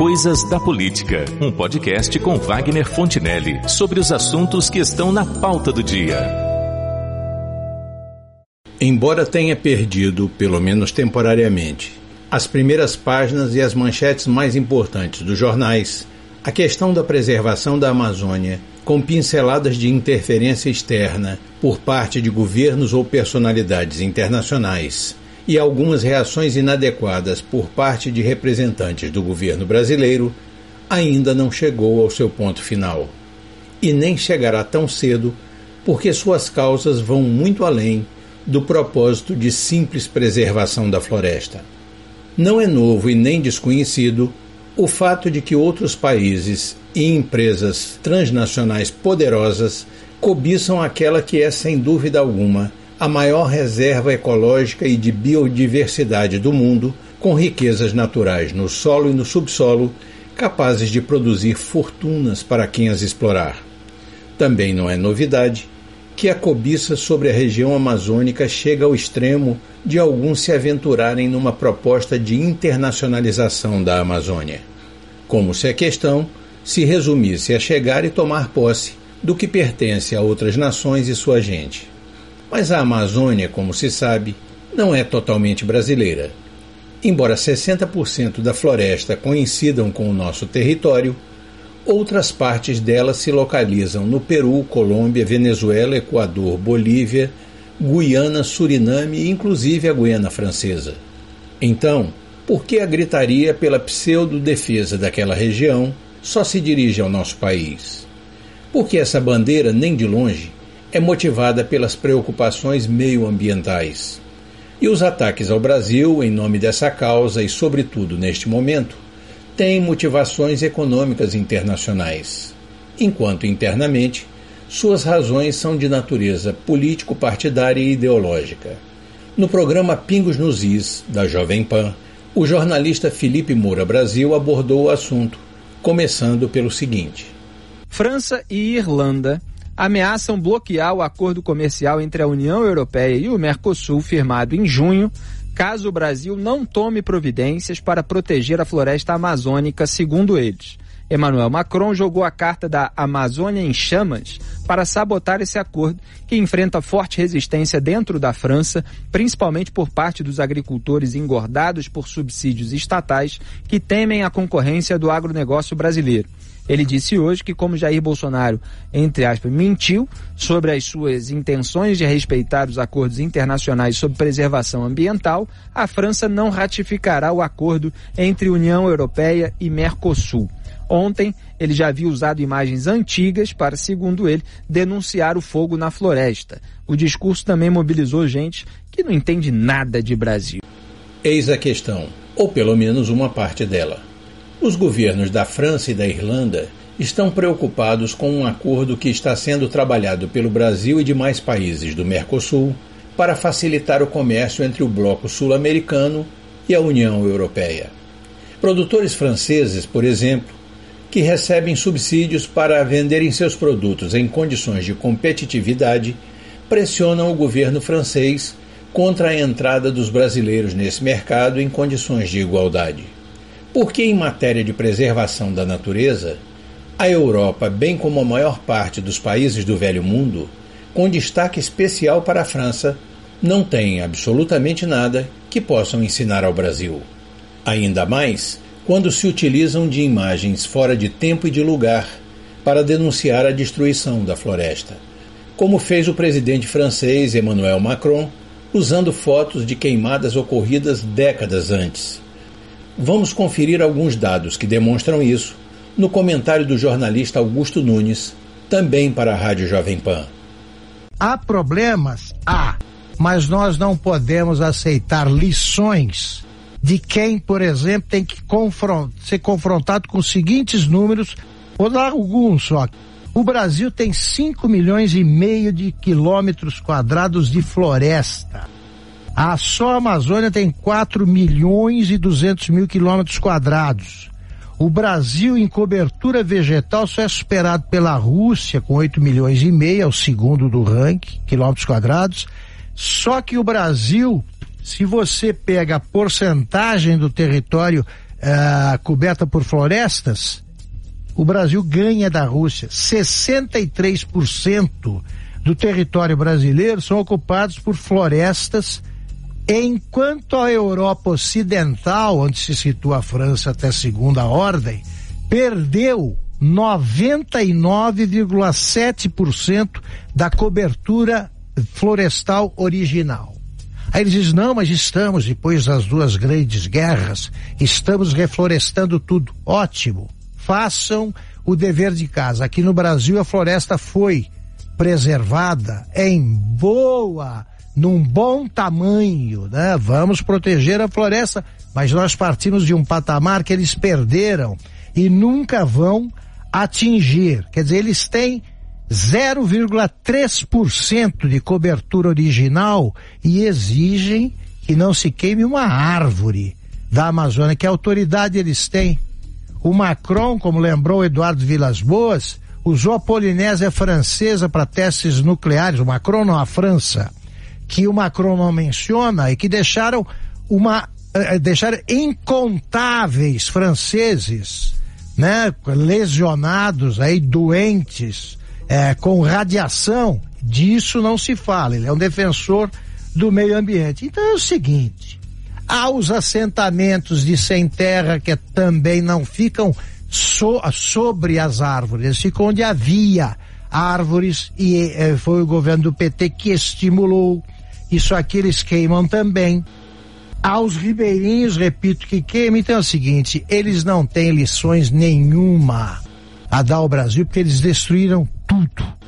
Coisas da Política, um podcast com Wagner Fontinelli sobre os assuntos que estão na pauta do dia. Embora tenha perdido, pelo menos temporariamente, as primeiras páginas e as manchetes mais importantes dos jornais, a questão da preservação da Amazônia, com pinceladas de interferência externa por parte de governos ou personalidades internacionais, e algumas reações inadequadas por parte de representantes do governo brasileiro, ainda não chegou ao seu ponto final. E nem chegará tão cedo, porque suas causas vão muito além do propósito de simples preservação da floresta. Não é novo e nem desconhecido o fato de que outros países e empresas transnacionais poderosas cobiçam aquela que é, sem dúvida alguma, a maior reserva ecológica e de biodiversidade do mundo, com riquezas naturais no solo e no subsolo, capazes de produzir fortunas para quem as explorar. Também não é novidade que a cobiça sobre a região amazônica chega ao extremo de alguns se aventurarem numa proposta de internacionalização da Amazônia. Como se a questão se resumisse a chegar e tomar posse do que pertence a outras nações e sua gente. Mas a Amazônia, como se sabe, não é totalmente brasileira. Embora 60% da floresta coincidam com o nosso território, outras partes dela se localizam no Peru, Colômbia, Venezuela, Equador, Bolívia, Guiana, Suriname e inclusive a Guiana Francesa. Então, por que a gritaria pela pseudo-defesa daquela região só se dirige ao nosso país? Porque essa bandeira, nem de longe, é motivada pelas preocupações meioambientais. E os ataques ao Brasil, em nome dessa causa e, sobretudo, neste momento, têm motivações econômicas internacionais, enquanto internamente suas razões são de natureza político-partidária e ideológica. No programa Pingos nos Is, da Jovem Pan, o jornalista Felipe Moura Brasil abordou o assunto, começando pelo seguinte: França e Irlanda ameaçam bloquear o acordo comercial entre a União Europeia e o Mercosul firmado em junho, caso o Brasil não tome providências para proteger a floresta amazônica, segundo eles. Emmanuel Macron jogou a carta da Amazônia em chamas para sabotar esse acordo, que enfrenta forte resistência dentro da França, principalmente por parte dos agricultores engordados por subsídios estatais que temem a concorrência do agronegócio brasileiro. Ele disse hoje que, como Jair Bolsonaro, entre aspas, mentiu sobre as suas intenções de respeitar os acordos internacionais sobre preservação ambiental, a França não ratificará o acordo entre União Europeia e Mercosul. Ontem, ele já havia usado imagens antigas para, segundo ele, denunciar o fogo na floresta. O discurso também mobilizou gente que não entende nada de Brasil. Eis a questão, ou pelo menos uma parte dela. Os governos da França e da Irlanda estão preocupados com um acordo que está sendo trabalhado pelo Brasil e demais países do Mercosul para facilitar o comércio entre o bloco sul-americano e a União Europeia. Produtores franceses, por exemplo, que recebem subsídios para venderem seus produtos em condições de competitividade, pressionam o governo francês contra a entrada dos brasileiros nesse mercado em condições de igualdade. Porque, em matéria de preservação da natureza, a Europa, bem como a maior parte dos países do Velho Mundo, com destaque especial para a França, não tem absolutamente nada que possam ensinar ao Brasil. Ainda mais quando se utilizam de imagens fora de tempo e de lugar para denunciar a destruição da floresta, como fez o presidente francês Emmanuel Macron, usando fotos de queimadas ocorridas décadas antes Vamos conferir alguns dados que demonstram isso no comentário do jornalista Augusto Nunes, também para a Rádio Jovem Pan. Há problemas? Há. Mas nós não podemos aceitar lições de quem, por exemplo, tem que confront ser confrontado com os seguintes números. Vou dar alguns só. O Brasil tem 5 milhões e meio de quilômetros quadrados de floresta. A só Amazônia tem 4 milhões e 200 mil quilômetros quadrados. O Brasil em cobertura vegetal só é superado pela Rússia com 8 milhões e meio, é o segundo do ranking, quilômetros quadrados. Só que o Brasil, se você pega a porcentagem do território uh, coberta por florestas, o Brasil ganha da Rússia. 63% do território brasileiro são ocupados por florestas, enquanto a Europa Ocidental, onde se situa a França até segunda ordem, perdeu 99,7% da cobertura florestal original. Aí eles dizem, não, mas estamos, depois das duas grandes guerras, estamos reflorestando tudo. Ótimo. Façam o dever de casa. Aqui no Brasil a floresta foi preservada em boa, num bom tamanho, né? Vamos proteger a floresta, mas nós partimos de um patamar que eles perderam e nunca vão atingir. Quer dizer, eles têm 0,3% de cobertura original e exigem que não se queime uma árvore da Amazônia. Que autoridade eles têm? O Macron, como lembrou Eduardo Vilas Boas, usou a Polinésia Francesa para testes nucleares. O Macron não, a França, que o Macron não menciona e que deixaram uma eh, deixaram incontáveis franceses, né, lesionados aí doentes é, com radiação, disso não se fala. Ele é um defensor do meio ambiente. Então é o seguinte: há os assentamentos de sem terra que também não ficam so, sobre as árvores, eles ficam onde havia árvores e é, foi o governo do PT que estimulou. Isso aqui eles queimam também. Aos ribeirinhos, repito, que queimam. Então é o seguinte, eles não têm lições nenhuma a dar ao Brasil porque eles destruíram tudo.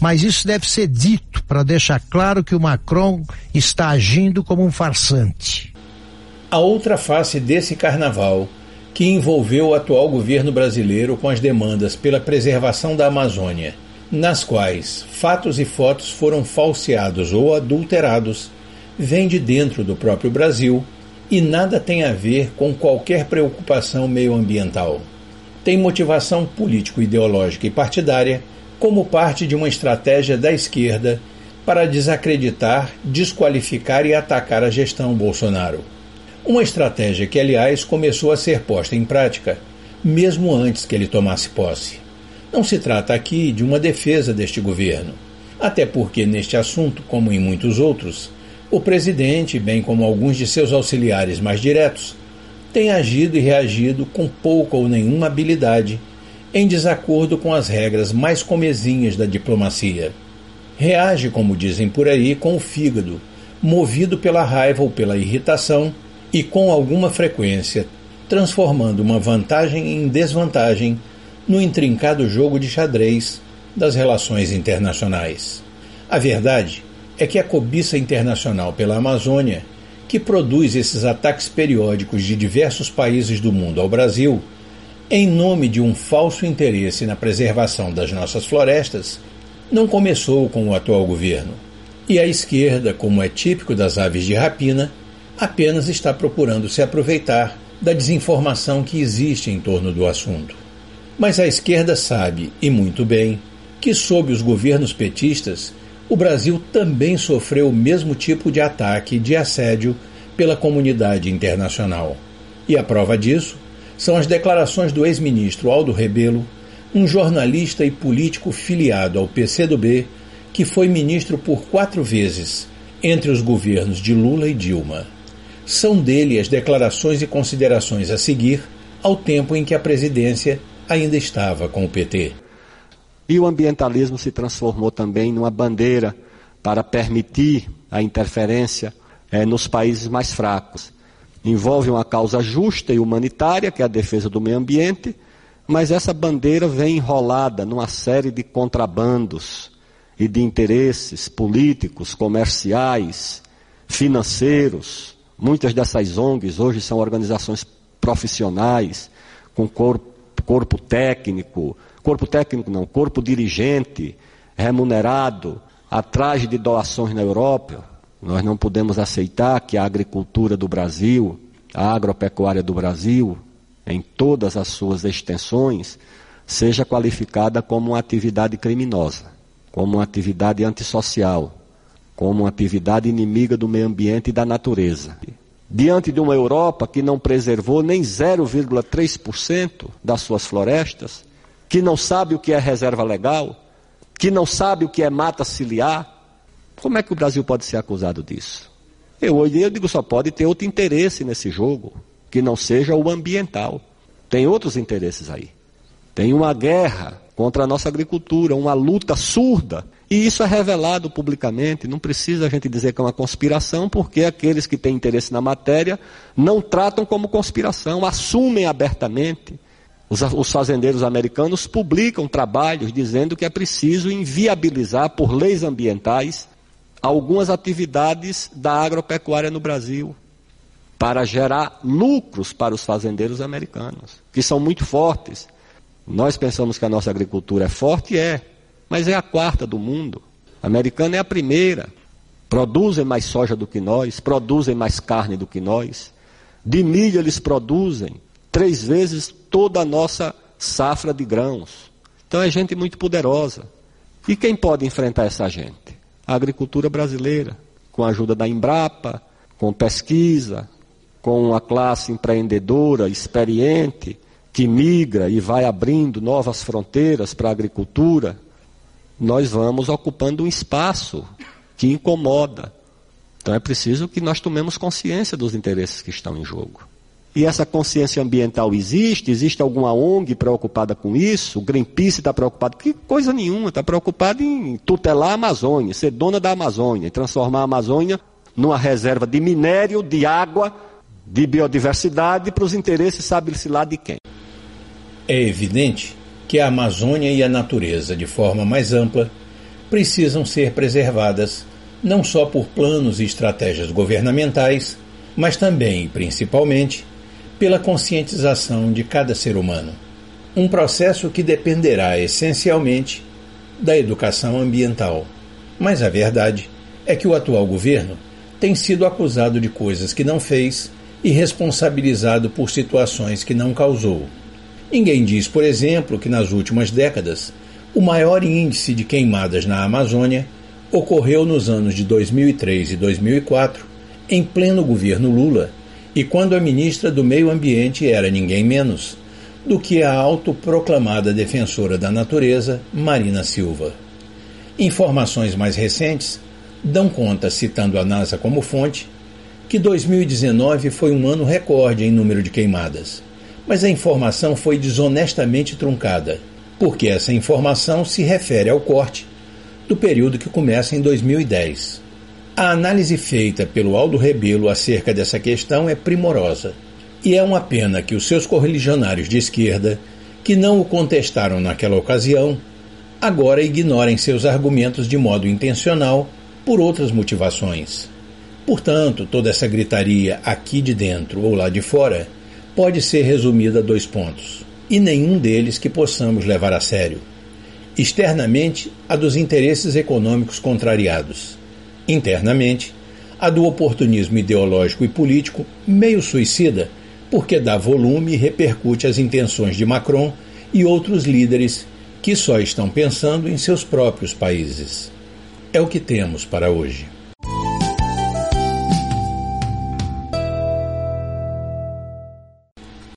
Mas isso deve ser dito para deixar claro que o Macron está agindo como um farsante. A outra face desse carnaval, que envolveu o atual governo brasileiro com as demandas pela preservação da Amazônia, nas quais fatos e fotos foram falseados ou adulterados, vem de dentro do próprio Brasil e nada tem a ver com qualquer preocupação meioambiental. Tem motivação político-ideológica e partidária como parte de uma estratégia da esquerda para desacreditar, desqualificar e atacar a gestão Bolsonaro. Uma estratégia que, aliás, começou a ser posta em prática, mesmo antes que ele tomasse posse. Não se trata aqui de uma defesa deste governo, até porque, neste assunto, como em muitos outros, o presidente, bem como alguns de seus auxiliares mais diretos, têm agido e reagido com pouca ou nenhuma habilidade em desacordo com as regras mais comezinhas da diplomacia. Reage, como dizem por aí, com o fígado, movido pela raiva ou pela irritação e com alguma frequência, transformando uma vantagem em desvantagem no intrincado jogo de xadrez das relações internacionais. A verdade é que a cobiça internacional pela Amazônia, que produz esses ataques periódicos de diversos países do mundo ao Brasil, em nome de um falso interesse na preservação das nossas florestas, não começou com o atual governo. E a esquerda, como é típico das aves de rapina, apenas está procurando se aproveitar da desinformação que existe em torno do assunto. Mas a esquerda sabe, e muito bem, que sob os governos petistas, o Brasil também sofreu o mesmo tipo de ataque de assédio pela comunidade internacional. E a prova disso são as declarações do ex-ministro Aldo Rebelo, um jornalista e político filiado ao PCdoB, que foi ministro por quatro vezes entre os governos de Lula e Dilma. São dele as declarações e considerações a seguir, ao tempo em que a presidência ainda estava com o PT. E o ambientalismo se transformou também numa bandeira para permitir a interferência é, nos países mais fracos envolve uma causa justa e humanitária, que é a defesa do meio ambiente, mas essa bandeira vem enrolada numa série de contrabandos e de interesses políticos, comerciais, financeiros. Muitas dessas ONGs hoje são organizações profissionais, com corpo, corpo técnico, corpo técnico não, corpo dirigente, remunerado, atrás de doações na Europa, nós não podemos aceitar que a agricultura do Brasil, a agropecuária do Brasil, em todas as suas extensões, seja qualificada como uma atividade criminosa, como uma atividade antissocial, como uma atividade inimiga do meio ambiente e da natureza. diante de uma Europa que não preservou nem 0,3% das suas florestas, que não sabe o que é reserva legal, que não sabe o que é mata ciliar, como é que o Brasil pode ser acusado disso? Eu hoje eu digo só pode ter outro interesse nesse jogo, que não seja o ambiental. Tem outros interesses aí. Tem uma guerra contra a nossa agricultura, uma luta surda. E isso é revelado publicamente. Não precisa a gente dizer que é uma conspiração, porque aqueles que têm interesse na matéria não tratam como conspiração, assumem abertamente. Os, os fazendeiros americanos publicam trabalhos dizendo que é preciso inviabilizar por leis ambientais algumas atividades da agropecuária no Brasil para gerar lucros para os fazendeiros americanos, que são muito fortes. Nós pensamos que a nossa agricultura é forte, é, mas é a quarta do mundo. A americana é a primeira. Produzem mais soja do que nós, produzem mais carne do que nós. De milho eles produzem três vezes toda a nossa safra de grãos. Então é gente muito poderosa. E quem pode enfrentar essa gente? A agricultura brasileira, com a ajuda da Embrapa, com pesquisa, com a classe empreendedora, experiente, que migra e vai abrindo novas fronteiras para a agricultura, nós vamos ocupando um espaço que incomoda. Então é preciso que nós tomemos consciência dos interesses que estão em jogo. E essa consciência ambiental existe? Existe alguma ONG preocupada com isso? O Greenpeace está preocupado? Que coisa nenhuma, está preocupado em tutelar a Amazônia, ser dona da Amazônia, e transformar a Amazônia numa reserva de minério, de água, de biodiversidade para os interesses, sabe-se lá de quem. É evidente que a Amazônia e a natureza, de forma mais ampla, precisam ser preservadas não só por planos e estratégias governamentais, mas também e principalmente pela conscientização de cada ser humano. Um processo que dependerá essencialmente da educação ambiental. Mas a verdade é que o atual governo tem sido acusado de coisas que não fez e responsabilizado por situações que não causou. Ninguém diz, por exemplo, que nas últimas décadas o maior índice de queimadas na Amazônia ocorreu nos anos de 2003 e 2004, em pleno governo Lula, e quando a ministra do Meio Ambiente era ninguém menos do que a autoproclamada defensora da natureza, Marina Silva. Informações mais recentes dão conta, citando a NASA como fonte, que 2019 foi um ano recorde em número de queimadas mas a informação foi desonestamente truncada, porque essa informação se refere ao corte do período que começa em 2010. A análise feita pelo Aldo Rebelo acerca dessa questão é primorosa, e é uma pena que os seus correligionários de esquerda, que não o contestaram naquela ocasião, agora ignorem seus argumentos de modo intencional por outras motivações. Portanto, toda essa gritaria aqui de dentro ou lá de fora pode ser resumida a dois pontos, e nenhum deles que possamos levar a sério. Externamente, a dos interesses econômicos contrariados. Internamente, a do oportunismo ideológico e político meio suicida, porque dá volume e repercute as intenções de Macron e outros líderes que só estão pensando em seus próprios países. É o que temos para hoje.